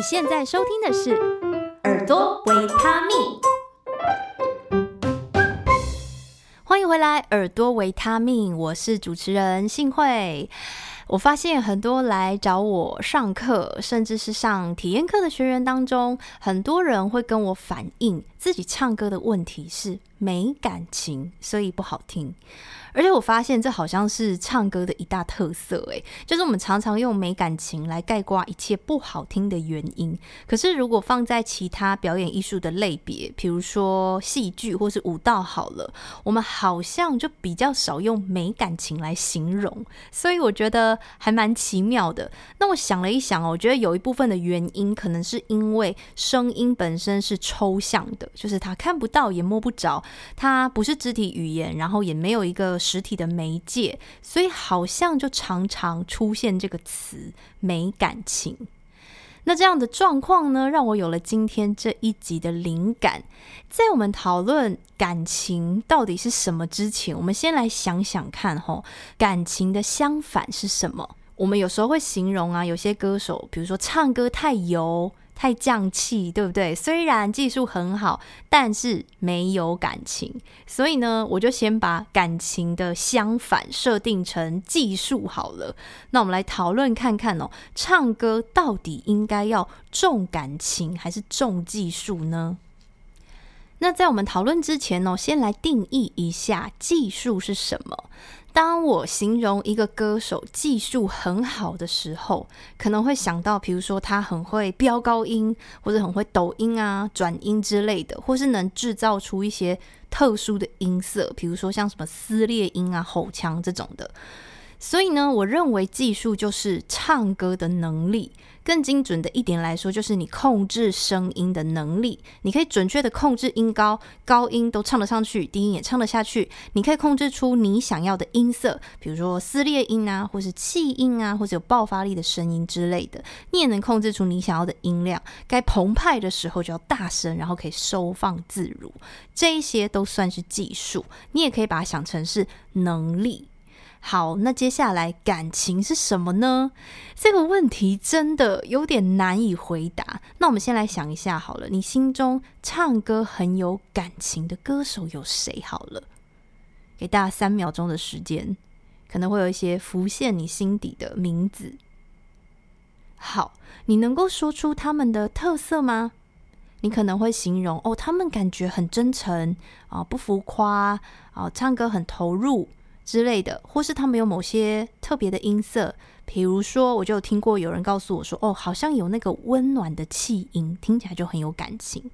你现在收听的是《耳朵维他命》，欢迎回来，《耳朵维他命》，我是主持人幸慧。我发现很多来找我上课，甚至是上体验课的学员当中，很多人会跟我反映自己唱歌的问题是没感情，所以不好听。而且我发现这好像是唱歌的一大特色，诶，就是我们常常用没感情来概括一切不好听的原因。可是如果放在其他表演艺术的类别，比如说戏剧或是舞蹈，好了，我们好像就比较少用没感情来形容。所以我觉得还蛮奇妙的。那我想了一想哦，我觉得有一部分的原因可能是因为声音本身是抽象的，就是它看不到也摸不着，它不是肢体语言，然后也没有一个。实体的媒介，所以好像就常常出现这个词“没感情”。那这样的状况呢，让我有了今天这一集的灵感。在我们讨论感情到底是什么之前，我们先来想想看，吼，感情的相反是什么？我们有时候会形容啊，有些歌手，比如说唱歌太油。太匠气，对不对？虽然技术很好，但是没有感情。所以呢，我就先把感情的相反设定成技术好了。那我们来讨论看看哦，唱歌到底应该要重感情还是重技术呢？那在我们讨论之前呢，先来定义一下技术是什么。当我形容一个歌手技术很好的时候，可能会想到，比如说他很会飙高音，或者很会抖音啊、转音之类的，或是能制造出一些特殊的音色，比如说像什么撕裂音啊、吼腔这种的。所以呢，我认为技术就是唱歌的能力。更精准的一点来说，就是你控制声音的能力。你可以准确的控制音高、高音都唱得上去，低音也唱得下去。你可以控制出你想要的音色，比如说撕裂音啊，或是气音啊，或者有爆发力的声音之类的。你也能控制出你想要的音量，该澎湃的时候就要大声，然后可以收放自如。这一些都算是技术。你也可以把它想成是能力。好，那接下来感情是什么呢？这个问题真的有点难以回答。那我们先来想一下好了，你心中唱歌很有感情的歌手有谁？好了，给大家三秒钟的时间，可能会有一些浮现你心底的名字。好，你能够说出他们的特色吗？你可能会形容哦，他们感觉很真诚啊，不浮夸啊，唱歌很投入。之类的，或是他们有某些特别的音色，比如说，我就听过有人告诉我说，哦，好像有那个温暖的气音，听起来就很有感情。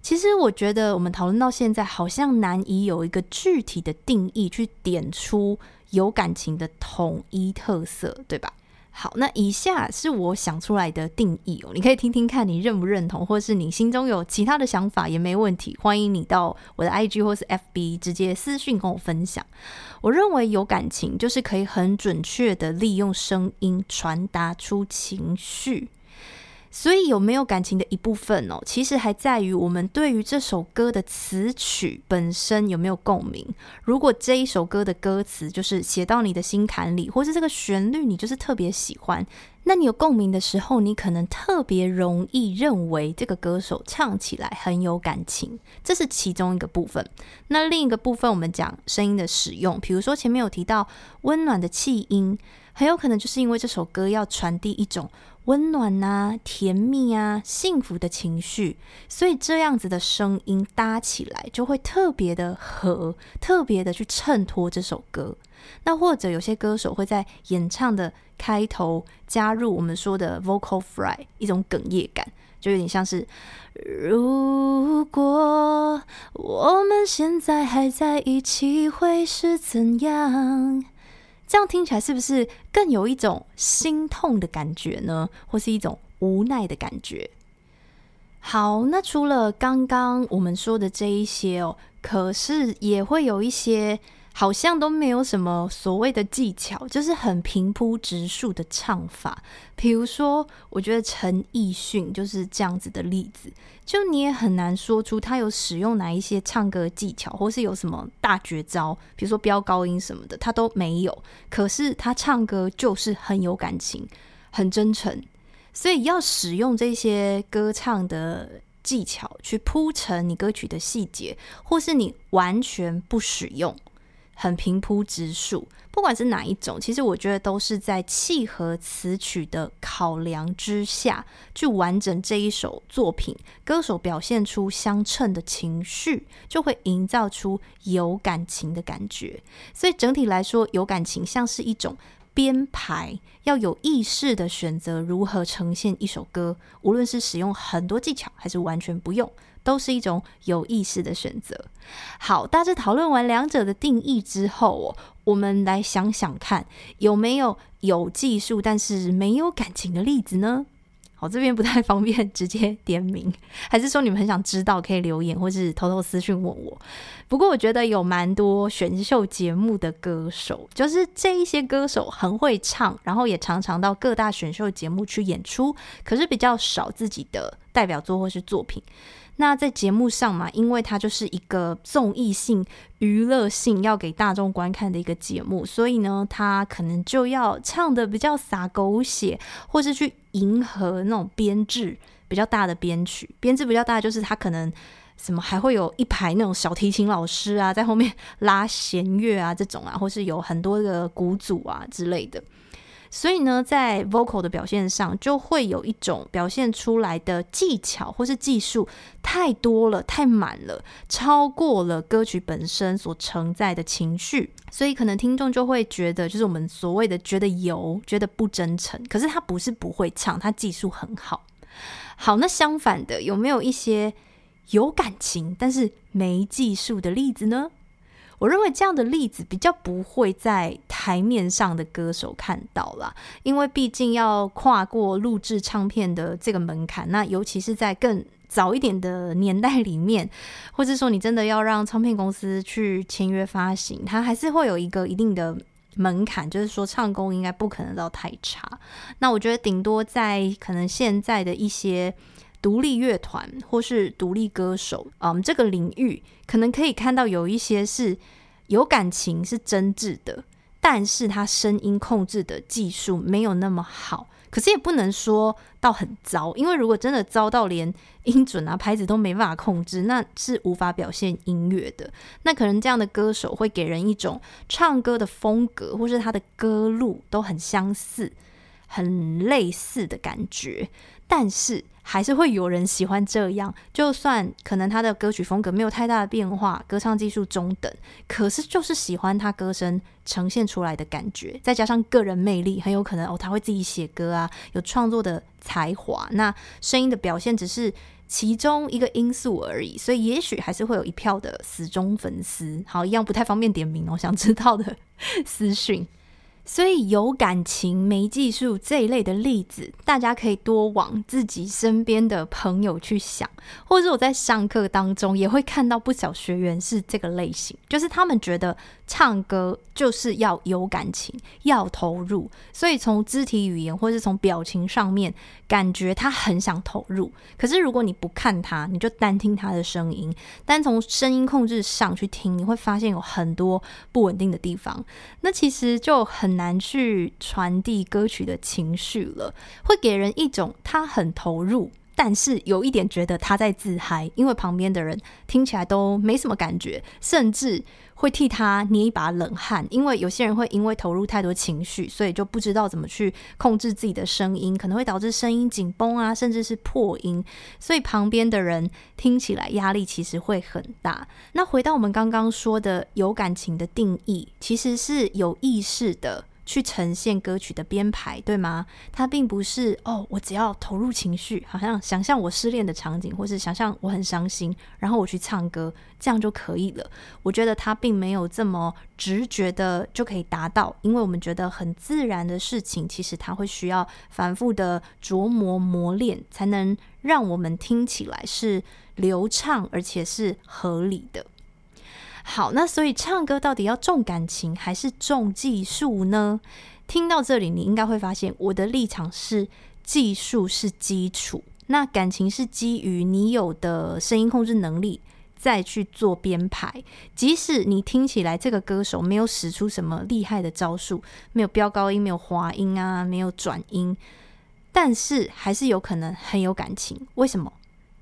其实我觉得我们讨论到现在，好像难以有一个具体的定义去点出有感情的统一特色，对吧？好，那以下是我想出来的定义哦，你可以听听看，你认不认同，或是你心中有其他的想法也没问题，欢迎你到我的 IG 或是 FB 直接私讯跟我分享。我认为有感情就是可以很准确的利用声音传达出情绪。所以有没有感情的一部分哦，其实还在于我们对于这首歌的词曲本身有没有共鸣。如果这一首歌的歌词就是写到你的心坎里，或是这个旋律你就是特别喜欢，那你有共鸣的时候，你可能特别容易认为这个歌手唱起来很有感情，这是其中一个部分。那另一个部分，我们讲声音的使用，比如说前面有提到温暖的气音，很有可能就是因为这首歌要传递一种。温暖啊，甜蜜啊，幸福的情绪，所以这样子的声音搭起来就会特别的和，特别的去衬托这首歌。那或者有些歌手会在演唱的开头加入我们说的 vocal fry，一种哽咽感，就有点像是如果我们现在还在一起，会是怎样？这样听起来是不是更有一种心痛的感觉呢？或是一种无奈的感觉？好，那除了刚刚我们说的这一些哦，可是也会有一些。好像都没有什么所谓的技巧，就是很平铺直述的唱法。比如说，我觉得陈奕迅就是这样子的例子，就你也很难说出他有使用哪一些唱歌技巧，或是有什么大绝招，比如说飙高音什么的，他都没有。可是他唱歌就是很有感情，很真诚。所以要使用这些歌唱的技巧去铺陈你歌曲的细节，或是你完全不使用，很平铺直述。不管是哪一种，其实我觉得都是在契合词曲的考量之下去完整这一首作品。歌手表现出相称的情绪，就会营造出有感情的感觉。所以整体来说，有感情像是一种编排，要有意识的选择如何呈现一首歌，无论是使用很多技巧，还是完全不用。都是一种有意识的选择。好，大致讨论完两者的定义之后哦，我们来想想看，有没有有技术但是没有感情的例子呢？好，这边不太 方便直接点名，还是说你们很想知道，可以留言或是偷偷私讯问我。不过我觉得有蛮多选秀节目的歌手，就是这一些歌手很会唱，然后也常常到各大选秀节目去演出，可是比较少自己的代表作或是作品。那在节目上嘛，因为它就是一个综艺性、娱乐性要给大众观看的一个节目，所以呢，他可能就要唱的比较洒狗血，或是去迎合那种编制比较大的编曲。编制比较大，就是他可能什么还会有一排那种小提琴老师啊，在后面拉弦乐啊这种啊，或是有很多的鼓组啊之类的。所以呢，在 vocal 的表现上，就会有一种表现出来的技巧或是技术太多了、太满了，超过了歌曲本身所承载的情绪，所以可能听众就会觉得，就是我们所谓的觉得油、觉得不真诚。可是他不是不会唱，他技术很好。好，那相反的，有没有一些有感情但是没技术的例子呢？我认为这样的例子比较不会在台面上的歌手看到啦，因为毕竟要跨过录制唱片的这个门槛，那尤其是在更早一点的年代里面，或者说你真的要让唱片公司去签约发行，它还是会有一个一定的门槛，就是说唱功应该不可能到太差。那我觉得顶多在可能现在的一些。独立乐团或是独立歌手，嗯，这个领域可能可以看到有一些是有感情、是真挚的，但是他声音控制的技术没有那么好。可是也不能说到很糟，因为如果真的糟到连音准啊、拍子都没办法控制，那是无法表现音乐的。那可能这样的歌手会给人一种唱歌的风格，或是他的歌路都很相似、很类似的感觉，但是。还是会有人喜欢这样，就算可能他的歌曲风格没有太大的变化，歌唱技术中等，可是就是喜欢他歌声呈现出来的感觉，再加上个人魅力，很有可能哦，他会自己写歌啊，有创作的才华。那声音的表现只是其中一个因素而已，所以也许还是会有一票的死忠粉丝。好，一样不太方便点名哦，想知道的 私讯。所以有感情没技术这一类的例子，大家可以多往自己身边的朋友去想，或者我在上课当中也会看到不少学员是这个类型，就是他们觉得唱歌就是要有感情，要投入，所以从肢体语言或是从表情上面，感觉他很想投入。可是如果你不看他，你就单听他的声音，单从声音控制上去听，你会发现有很多不稳定的地方，那其实就很。难去传递歌曲的情绪了，会给人一种他很投入，但是有一点觉得他在自嗨，因为旁边的人听起来都没什么感觉，甚至会替他捏一把冷汗。因为有些人会因为投入太多情绪，所以就不知道怎么去控制自己的声音，可能会导致声音紧绷啊，甚至是破音。所以旁边的人听起来压力其实会很大。那回到我们刚刚说的有感情的定义，其实是有意识的。去呈现歌曲的编排，对吗？它并不是哦，我只要投入情绪，好像想象我失恋的场景，或是想象我很伤心，然后我去唱歌，这样就可以了。我觉得它并没有这么直觉的就可以达到，因为我们觉得很自然的事情，其实它会需要反复的琢磨磨练，才能让我们听起来是流畅而且是合理的。好，那所以唱歌到底要重感情还是重技术呢？听到这里，你应该会发现我的立场是技术是基础，那感情是基于你有的声音控制能力再去做编排。即使你听起来这个歌手没有使出什么厉害的招数，没有飙高音，没有滑音啊，没有转音。但是还是有可能很有感情。为什么？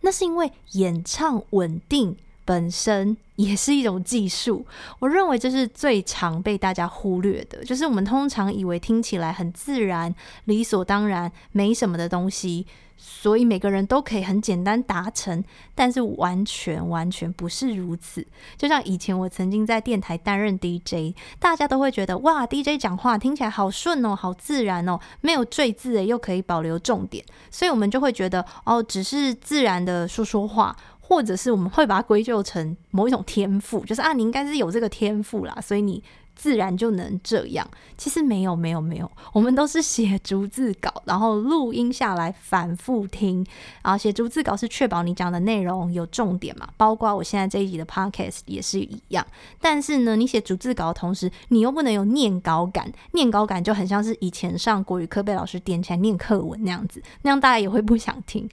那是因为演唱稳定本身也是一种技术。我认为这是最常被大家忽略的，就是我们通常以为听起来很自然、理所当然、没什么的东西。所以每个人都可以很简单达成，但是完全完全不是如此。就像以前我曾经在电台担任 DJ，大家都会觉得哇，DJ 讲话听起来好顺哦，好自然哦，没有赘字诶，又可以保留重点，所以我们就会觉得哦，只是自然的说说话，或者是我们会把它归咎成某一种天赋，就是啊，你应该是有这个天赋啦，所以你。自然就能这样，其实没有没有没有，我们都是写逐字稿，然后录音下来反复听，然后写逐字稿是确保你讲的内容有重点嘛，包括我现在这一集的 podcast 也是一样。但是呢，你写逐字稿的同时，你又不能有念稿感，念稿感就很像是以前上国语课被老师点起来念课文那样子，那样大家也会不想听。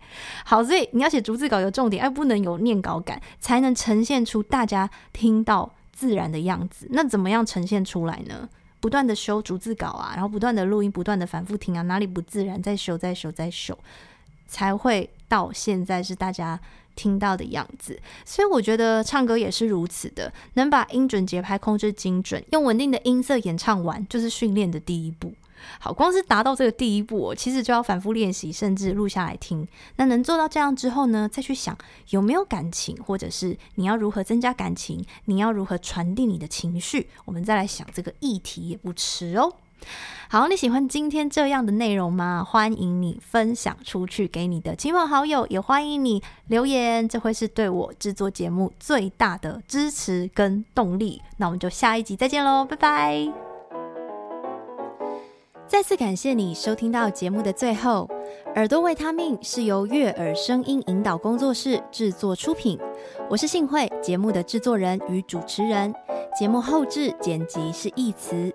好，所以你要写逐字稿有重点，而不能有念稿感，才能呈现出大家听到。自然的样子，那怎么样呈现出来呢？不断的修逐字稿啊，然后不断的录音，不断的反复听啊，哪里不自然，再修，再修，再修，才会到现在是大家听到的样子。所以我觉得唱歌也是如此的，能把音准节拍控制精准，用稳定的音色演唱完，就是训练的第一步。好，光是达到这个第一步，其实就要反复练习，甚至录下来听。那能做到这样之后呢，再去想有没有感情，或者是你要如何增加感情，你要如何传递你的情绪，我们再来想这个议题也不迟哦。好，你喜欢今天这样的内容吗？欢迎你分享出去给你的亲朋好友，也欢迎你留言，这会是对我制作节目最大的支持跟动力。那我们就下一集再见喽，拜拜。再次感谢你收听到节目的最后，耳朵维他命是由悦耳声音引导工作室制作出品，我是幸慧，节目的制作人与主持人，节目后制剪辑是义词。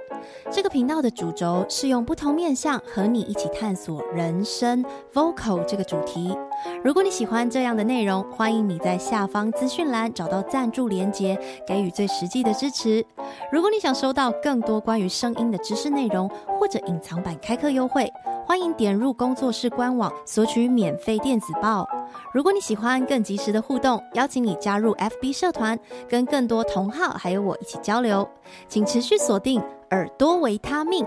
这个频道的主轴是用不同面向和你一起探索人生 vocal 这个主题。如果你喜欢这样的内容，欢迎你在下方资讯栏找到赞助连接，给予最实际的支持。如果你想收到更多关于声音的知识内容，或者隐藏版开课优惠，欢迎点入工作室官网索取免费电子报。如果你喜欢更及时的互动，邀请你加入 FB 社团，跟更多同好还有我一起交流。请持续锁定耳朵维他命。